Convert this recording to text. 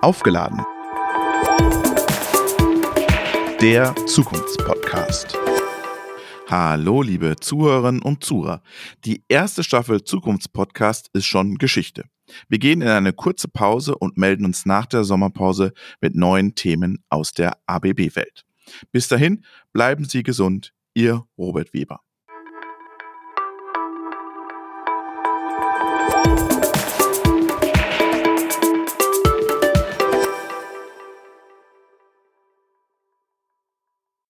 Aufgeladen. Der Zukunftspodcast. Hallo, liebe Zuhörerinnen und Zuhörer. Die erste Staffel Zukunftspodcast ist schon Geschichte. Wir gehen in eine kurze Pause und melden uns nach der Sommerpause mit neuen Themen aus der ABB-Welt. Bis dahin, bleiben Sie gesund, Ihr Robert Weber.